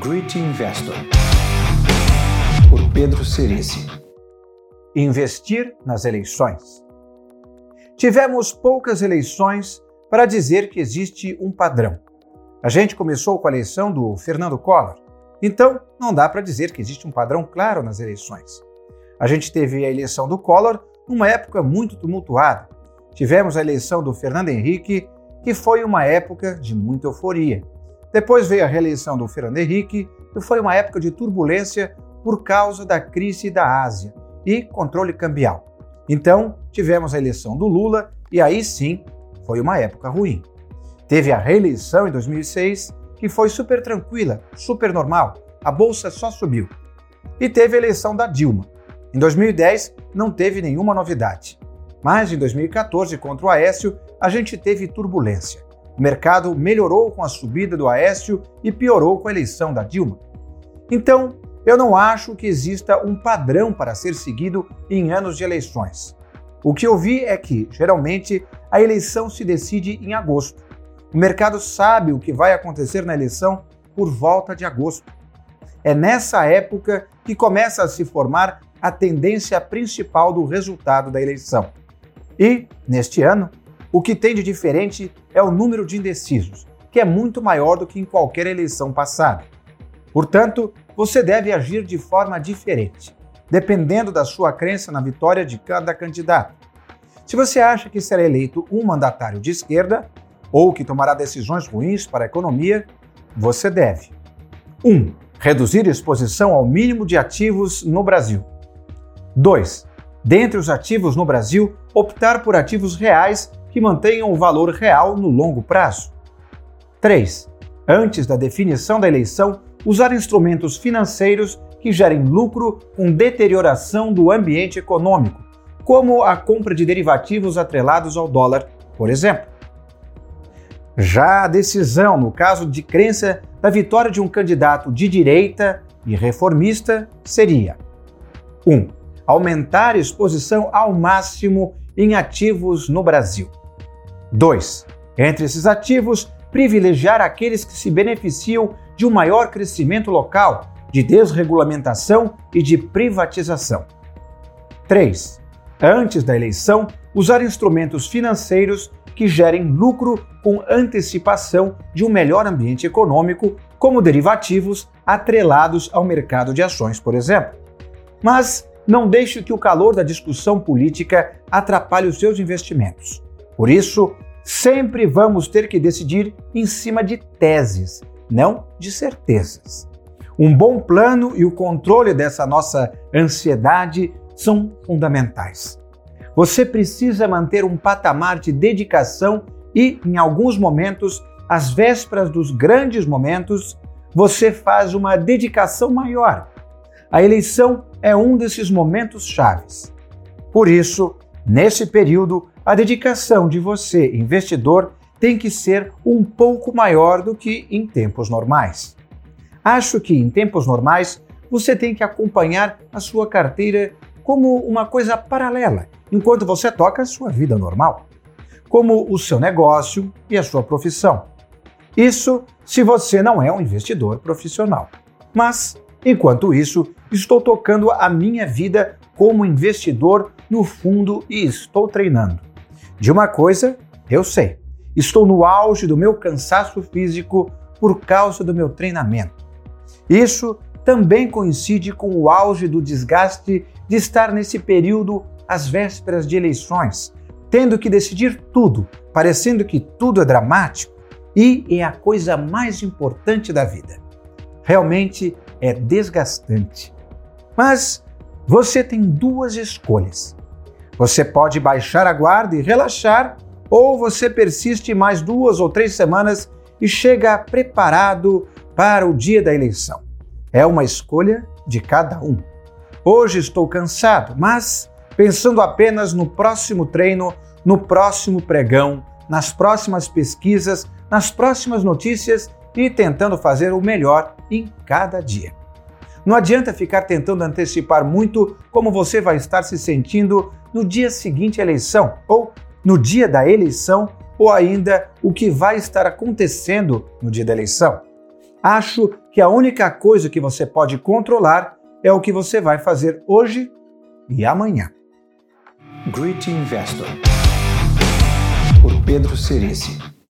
Great Investor, por Pedro Cerici. Investir nas eleições. Tivemos poucas eleições para dizer que existe um padrão. A gente começou com a eleição do Fernando Collor, então não dá para dizer que existe um padrão claro nas eleições. A gente teve a eleição do Collor numa época muito tumultuada. Tivemos a eleição do Fernando Henrique, que foi uma época de muita euforia. Depois veio a reeleição do Fernando Henrique e foi uma época de turbulência por causa da crise da Ásia e controle cambial. Então, tivemos a eleição do Lula e aí sim foi uma época ruim. Teve a reeleição em 2006, que foi super tranquila, super normal, a bolsa só subiu. E teve a eleição da Dilma. Em 2010 não teve nenhuma novidade. Mas em 2014, contra o Aécio, a gente teve turbulência. O mercado melhorou com a subida do Aécio e piorou com a eleição da Dilma. Então, eu não acho que exista um padrão para ser seguido em anos de eleições. O que eu vi é que, geralmente, a eleição se decide em agosto. O mercado sabe o que vai acontecer na eleição por volta de agosto. É nessa época que começa a se formar a tendência principal do resultado da eleição. E, neste ano, o que tem de diferente é o número de indecisos, que é muito maior do que em qualquer eleição passada. Portanto, você deve agir de forma diferente, dependendo da sua crença na vitória de cada candidato. Se você acha que será eleito um mandatário de esquerda ou que tomará decisões ruins para a economia, você deve 1. Um, reduzir a exposição ao mínimo de ativos no Brasil. 2. Dentre os ativos no Brasil, optar por ativos reais que mantenham o valor real no longo prazo. 3. Antes da definição da eleição, usar instrumentos financeiros que gerem lucro com deterioração do ambiente econômico, como a compra de derivativos atrelados ao dólar, por exemplo. Já a decisão, no caso de crença da vitória de um candidato de direita e reformista, seria: 1. Um, aumentar exposição ao máximo em ativos no Brasil. 2. Entre esses ativos, privilegiar aqueles que se beneficiam de um maior crescimento local, de desregulamentação e de privatização. 3. Antes da eleição, usar instrumentos financeiros que gerem lucro com antecipação de um melhor ambiente econômico, como derivativos atrelados ao mercado de ações, por exemplo. Mas não deixe que o calor da discussão política atrapalhe os seus investimentos. Por isso, sempre vamos ter que decidir em cima de teses, não de certezas. Um bom plano e o controle dessa nossa ansiedade são fundamentais. Você precisa manter um patamar de dedicação e, em alguns momentos, às vésperas dos grandes momentos, você faz uma dedicação maior. A eleição é um desses momentos chaves. Por isso, nesse período, a dedicação de você, investidor, tem que ser um pouco maior do que em tempos normais. Acho que em tempos normais você tem que acompanhar a sua carteira como uma coisa paralela, enquanto você toca a sua vida normal, como o seu negócio e a sua profissão. Isso se você não é um investidor profissional. Mas, enquanto isso, estou tocando a minha vida como investidor no fundo e estou treinando. De uma coisa eu sei: estou no auge do meu cansaço físico por causa do meu treinamento. Isso também coincide com o auge do desgaste de estar nesse período às vésperas de eleições, tendo que decidir tudo, parecendo que tudo é dramático e é a coisa mais importante da vida. Realmente é desgastante. Mas você tem duas escolhas. Você pode baixar a guarda e relaxar, ou você persiste mais duas ou três semanas e chega preparado para o dia da eleição. É uma escolha de cada um. Hoje estou cansado, mas pensando apenas no próximo treino, no próximo pregão, nas próximas pesquisas, nas próximas notícias e tentando fazer o melhor em cada dia. Não adianta ficar tentando antecipar muito como você vai estar se sentindo no dia seguinte à eleição, ou no dia da eleição, ou ainda o que vai estar acontecendo no dia da eleição. Acho que a única coisa que você pode controlar é o que você vai fazer hoje e amanhã. Great Investor, por Pedro Cerici.